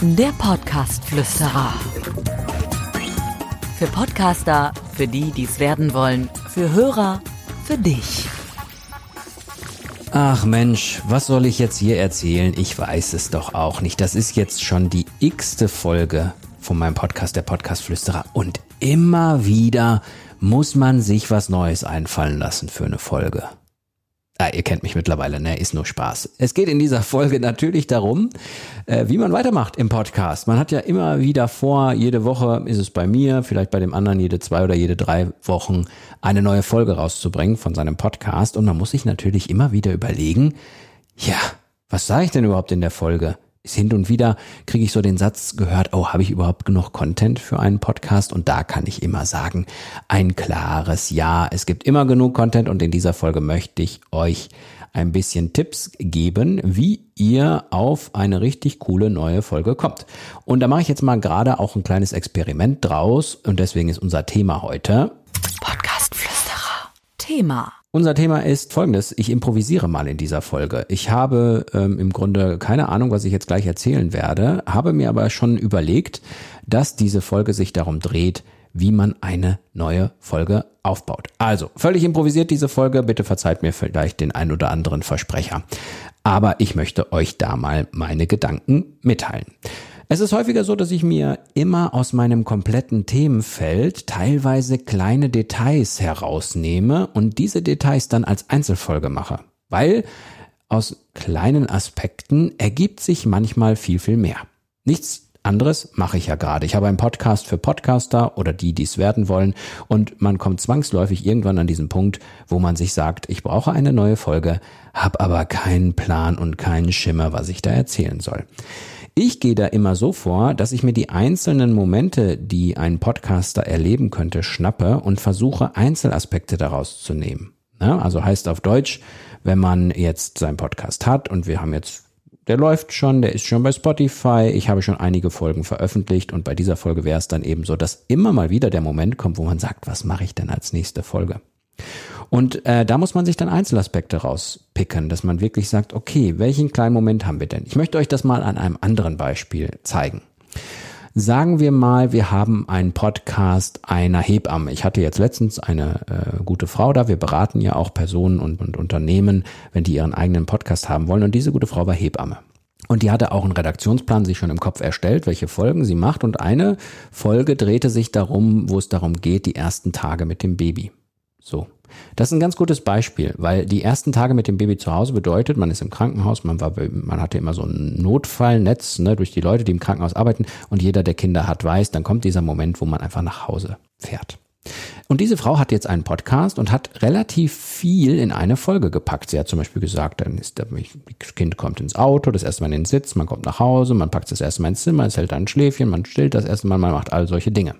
Der Podcast-Flüsterer. Für Podcaster, für die, die es werden wollen, für Hörer, für dich. Ach Mensch, was soll ich jetzt hier erzählen? Ich weiß es doch auch nicht. Das ist jetzt schon die x-te Folge von meinem Podcast, der Podcast-Flüsterer. Und immer wieder muss man sich was Neues einfallen lassen für eine Folge. Ah, ihr kennt mich mittlerweile, ne? Ist nur Spaß. Es geht in dieser Folge natürlich darum, äh, wie man weitermacht im Podcast. Man hat ja immer wieder vor, jede Woche ist es bei mir, vielleicht bei dem anderen jede zwei oder jede drei Wochen eine neue Folge rauszubringen von seinem Podcast. Und man muss sich natürlich immer wieder überlegen, ja, was sage ich denn überhaupt in der Folge? Ist hin und wieder kriege ich so den Satz gehört, oh, habe ich überhaupt genug Content für einen Podcast? Und da kann ich immer sagen, ein klares Ja. Es gibt immer genug Content und in dieser Folge möchte ich euch ein bisschen Tipps geben, wie ihr auf eine richtig coole neue Folge kommt. Und da mache ich jetzt mal gerade auch ein kleines Experiment draus und deswegen ist unser Thema heute Podcastflüsterer. Thema. Unser Thema ist folgendes. Ich improvisiere mal in dieser Folge. Ich habe ähm, im Grunde keine Ahnung, was ich jetzt gleich erzählen werde, habe mir aber schon überlegt, dass diese Folge sich darum dreht, wie man eine neue Folge aufbaut. Also, völlig improvisiert diese Folge. Bitte verzeiht mir vielleicht den ein oder anderen Versprecher. Aber ich möchte euch da mal meine Gedanken mitteilen. Es ist häufiger so, dass ich mir immer aus meinem kompletten Themenfeld teilweise kleine Details herausnehme und diese Details dann als Einzelfolge mache. Weil aus kleinen Aspekten ergibt sich manchmal viel, viel mehr. Nichts anderes mache ich ja gerade. Ich habe einen Podcast für Podcaster oder die, die es werden wollen. Und man kommt zwangsläufig irgendwann an diesen Punkt, wo man sich sagt, ich brauche eine neue Folge, habe aber keinen Plan und keinen Schimmer, was ich da erzählen soll. Ich gehe da immer so vor, dass ich mir die einzelnen Momente, die ein Podcaster erleben könnte, schnappe und versuche Einzelaspekte daraus zu nehmen. Ja, also heißt auf Deutsch, wenn man jetzt seinen Podcast hat und wir haben jetzt, der läuft schon, der ist schon bei Spotify, ich habe schon einige Folgen veröffentlicht und bei dieser Folge wäre es dann eben so, dass immer mal wieder der Moment kommt, wo man sagt, was mache ich denn als nächste Folge? Und äh, da muss man sich dann Einzelaspekte rauspicken, dass man wirklich sagt, okay, welchen kleinen Moment haben wir denn? Ich möchte euch das mal an einem anderen Beispiel zeigen. Sagen wir mal, wir haben einen Podcast einer Hebamme. Ich hatte jetzt letztens eine äh, gute Frau da. Wir beraten ja auch Personen und, und Unternehmen, wenn die ihren eigenen Podcast haben wollen. Und diese gute Frau war Hebamme. Und die hatte auch einen Redaktionsplan sich schon im Kopf erstellt, welche Folgen sie macht. Und eine Folge drehte sich darum, wo es darum geht, die ersten Tage mit dem Baby. So. Das ist ein ganz gutes Beispiel, weil die ersten Tage mit dem Baby zu Hause bedeutet, man ist im Krankenhaus, man war, man hatte immer so ein Notfallnetz, ne, durch die Leute, die im Krankenhaus arbeiten und jeder, der Kinder hat, weiß, dann kommt dieser Moment, wo man einfach nach Hause fährt. Und diese Frau hat jetzt einen Podcast und hat relativ viel in eine Folge gepackt. Sie hat zum Beispiel gesagt, dann ist das Kind kommt ins Auto, das erste Mal in den Sitz, man kommt nach Hause, man packt das erste Mal ins Zimmer, es hält ein Schläfchen, man stillt das erste Mal, man macht all solche Dinge.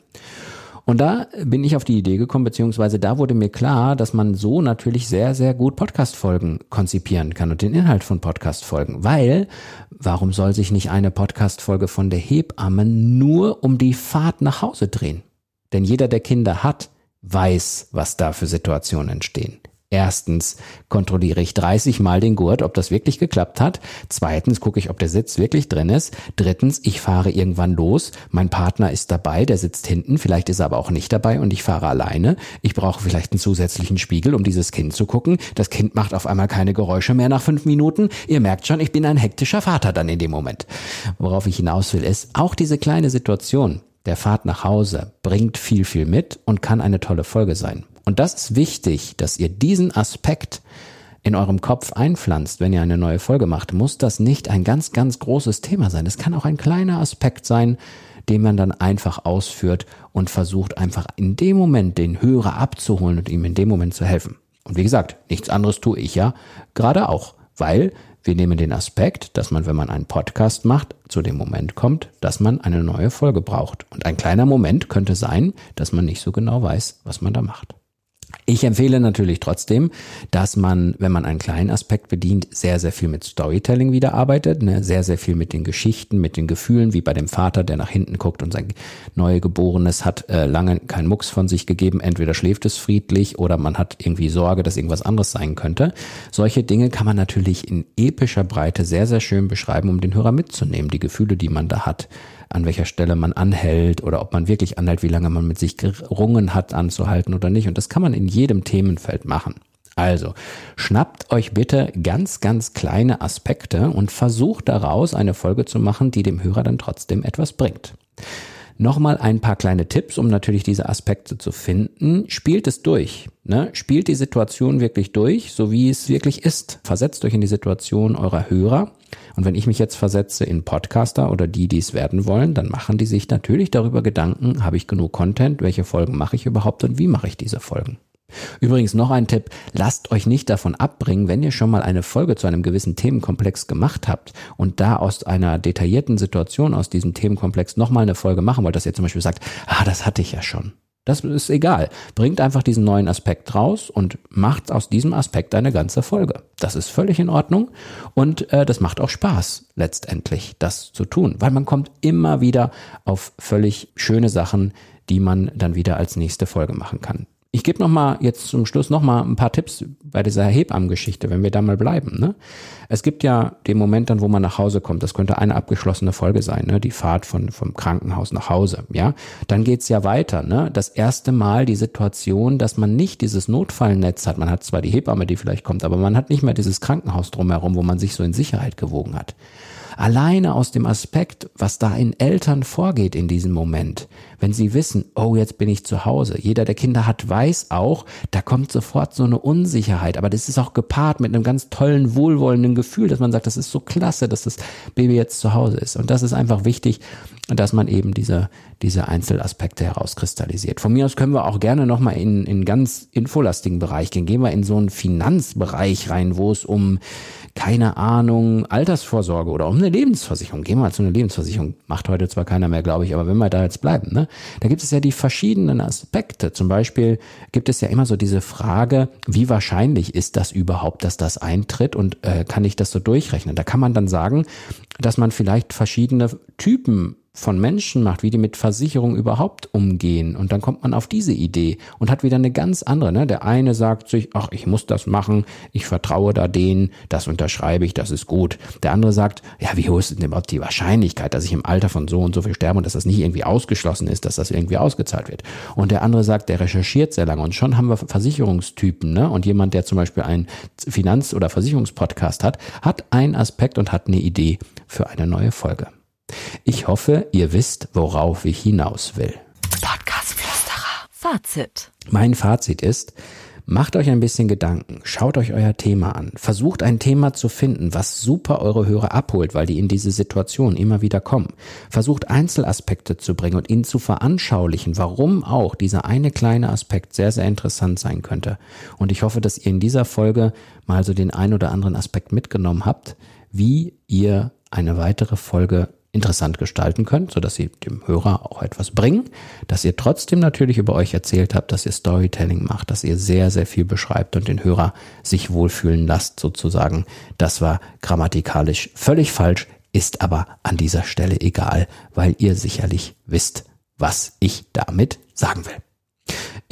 Und da bin ich auf die Idee gekommen, beziehungsweise da wurde mir klar, dass man so natürlich sehr, sehr gut Podcast-Folgen konzipieren kann und den Inhalt von Podcast-Folgen. Weil, warum soll sich nicht eine Podcast-Folge von der Hebamme nur um die Fahrt nach Hause drehen? Denn jeder, der Kinder hat, weiß, was da für Situationen entstehen. Erstens kontrolliere ich 30 Mal den Gurt, ob das wirklich geklappt hat. Zweitens gucke ich, ob der Sitz wirklich drin ist. Drittens, ich fahre irgendwann los. Mein Partner ist dabei, der sitzt hinten. Vielleicht ist er aber auch nicht dabei und ich fahre alleine. Ich brauche vielleicht einen zusätzlichen Spiegel, um dieses Kind zu gucken. Das Kind macht auf einmal keine Geräusche mehr nach fünf Minuten. Ihr merkt schon, ich bin ein hektischer Vater dann in dem Moment. Worauf ich hinaus will, ist auch diese kleine Situation der Fahrt nach Hause bringt viel, viel mit und kann eine tolle Folge sein. Und das ist wichtig, dass ihr diesen Aspekt in eurem Kopf einpflanzt, wenn ihr eine neue Folge macht, muss das nicht ein ganz, ganz großes Thema sein. Es kann auch ein kleiner Aspekt sein, den man dann einfach ausführt und versucht einfach in dem Moment den Hörer abzuholen und ihm in dem Moment zu helfen. Und wie gesagt, nichts anderes tue ich ja gerade auch, weil wir nehmen den Aspekt, dass man, wenn man einen Podcast macht, zu dem Moment kommt, dass man eine neue Folge braucht. Und ein kleiner Moment könnte sein, dass man nicht so genau weiß, was man da macht. Ich empfehle natürlich trotzdem, dass man, wenn man einen kleinen Aspekt bedient, sehr, sehr viel mit Storytelling wieder arbeitet, ne? sehr, sehr viel mit den Geschichten, mit den Gefühlen, wie bei dem Vater, der nach hinten guckt und sein Neugeborenes hat äh, lange keinen Mucks von sich gegeben. Entweder schläft es friedlich oder man hat irgendwie Sorge, dass irgendwas anderes sein könnte. Solche Dinge kann man natürlich in epischer Breite sehr, sehr schön beschreiben, um den Hörer mitzunehmen, die Gefühle, die man da hat an welcher Stelle man anhält oder ob man wirklich anhält, wie lange man mit sich gerungen hat anzuhalten oder nicht. Und das kann man in jedem Themenfeld machen. Also, schnappt euch bitte ganz, ganz kleine Aspekte und versucht daraus eine Folge zu machen, die dem Hörer dann trotzdem etwas bringt. Nochmal ein paar kleine Tipps, um natürlich diese Aspekte zu finden. Spielt es durch. Ne? Spielt die Situation wirklich durch, so wie es wirklich ist. Versetzt euch in die Situation eurer Hörer. Und wenn ich mich jetzt versetze in Podcaster oder die, die es werden wollen, dann machen die sich natürlich darüber Gedanken, habe ich genug Content, welche Folgen mache ich überhaupt und wie mache ich diese Folgen. Übrigens noch ein Tipp, lasst euch nicht davon abbringen, wenn ihr schon mal eine Folge zu einem gewissen Themenkomplex gemacht habt und da aus einer detaillierten Situation aus diesem Themenkomplex nochmal eine Folge machen wollt, dass ihr zum Beispiel sagt, ah, das hatte ich ja schon. Das ist egal. Bringt einfach diesen neuen Aspekt raus und macht aus diesem Aspekt eine ganze Folge. Das ist völlig in Ordnung und äh, das macht auch Spaß letztendlich, das zu tun, weil man kommt immer wieder auf völlig schöne Sachen, die man dann wieder als nächste Folge machen kann. Ich gebe noch mal jetzt zum Schluss noch mal ein paar Tipps bei dieser Hebammengeschichte, wenn wir da mal bleiben. Ne? Es gibt ja den Moment dann, wo man nach Hause kommt. Das könnte eine abgeschlossene Folge sein, ne? die Fahrt von vom Krankenhaus nach Hause. Ja, dann geht's ja weiter. Ne? Das erste Mal die Situation, dass man nicht dieses Notfallnetz hat. Man hat zwar die Hebamme, die vielleicht kommt, aber man hat nicht mehr dieses Krankenhaus drumherum, wo man sich so in Sicherheit gewogen hat. Alleine aus dem Aspekt, was da in Eltern vorgeht in diesem Moment, wenn sie wissen, oh, jetzt bin ich zu Hause. Jeder, der Kinder hat, weiß auch, da kommt sofort so eine Unsicherheit. Aber das ist auch gepaart mit einem ganz tollen, wohlwollenden Gefühl, dass man sagt, das ist so klasse, dass das Baby jetzt zu Hause ist. Und das ist einfach wichtig, dass man eben diese, diese Einzelaspekte herauskristallisiert. Von mir aus können wir auch gerne nochmal in, in ganz infolastigen Bereich gehen. Gehen wir in so einen Finanzbereich rein, wo es um keine Ahnung, Altersvorsorge oder um eine Lebensversicherung. Wir mal zu einer Lebensversicherung. Macht heute zwar keiner mehr, glaube ich, aber wenn wir da jetzt bleiben, ne? Da gibt es ja die verschiedenen Aspekte. Zum Beispiel gibt es ja immer so diese Frage, wie wahrscheinlich ist das überhaupt, dass das eintritt und äh, kann ich das so durchrechnen? Da kann man dann sagen, dass man vielleicht verschiedene Typen von Menschen macht, wie die mit Versicherung überhaupt umgehen. Und dann kommt man auf diese Idee und hat wieder eine ganz andere. Ne? Der eine sagt sich, ach, ich muss das machen, ich vertraue da denen, das unterschreibe ich, das ist gut. Der andere sagt, ja, wie hoch ist denn überhaupt die Wahrscheinlichkeit, dass ich im Alter von so und so viel sterbe und dass das nicht irgendwie ausgeschlossen ist, dass das irgendwie ausgezahlt wird. Und der andere sagt, der recherchiert sehr lange. Und schon haben wir Versicherungstypen. Ne? Und jemand, der zum Beispiel einen Finanz- oder Versicherungspodcast hat, hat einen Aspekt und hat eine Idee für eine neue Folge. Ich hoffe, ihr wisst, worauf ich hinaus will. Podcast-Flüsterer. Fazit. Mein Fazit ist, macht euch ein bisschen Gedanken, schaut euch euer Thema an, versucht ein Thema zu finden, was super eure Hörer abholt, weil die in diese Situation immer wieder kommen. Versucht Einzelaspekte zu bringen und ihnen zu veranschaulichen, warum auch dieser eine kleine Aspekt sehr, sehr interessant sein könnte. Und ich hoffe, dass ihr in dieser Folge mal so den ein oder anderen Aspekt mitgenommen habt, wie ihr eine weitere Folge interessant gestalten könnt, so dass sie dem Hörer auch etwas bringen, dass ihr trotzdem natürlich über euch erzählt habt, dass ihr Storytelling macht, dass ihr sehr, sehr viel beschreibt und den Hörer sich wohlfühlen lasst sozusagen. Das war grammatikalisch völlig falsch, ist aber an dieser Stelle egal, weil ihr sicherlich wisst, was ich damit sagen will.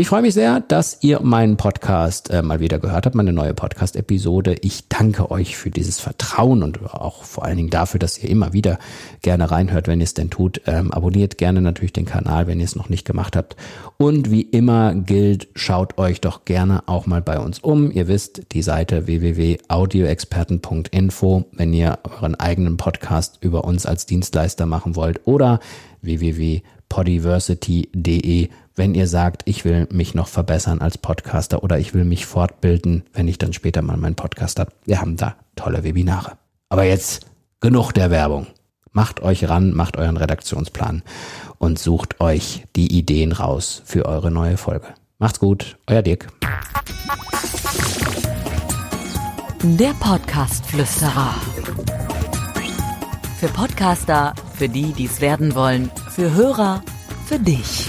Ich freue mich sehr, dass ihr meinen Podcast äh, mal wieder gehört habt, meine neue Podcast-Episode. Ich danke euch für dieses Vertrauen und auch vor allen Dingen dafür, dass ihr immer wieder gerne reinhört, wenn ihr es denn tut. Ähm, abonniert gerne natürlich den Kanal, wenn ihr es noch nicht gemacht habt. Und wie immer gilt, schaut euch doch gerne auch mal bei uns um. Ihr wisst, die Seite www.audioexperten.info, wenn ihr euren eigenen Podcast über uns als Dienstleister machen wollt oder www.podiversity.de wenn ihr sagt, ich will mich noch verbessern als Podcaster oder ich will mich fortbilden, wenn ich dann später mal meinen Podcast habe. Wir haben da tolle Webinare. Aber jetzt genug der Werbung. Macht euch ran, macht euren Redaktionsplan und sucht euch die Ideen raus für eure neue Folge. Macht's gut, euer Dirk. Der Podcast-Flüsterer. Für Podcaster, für die, die es werden wollen, für Hörer, für dich.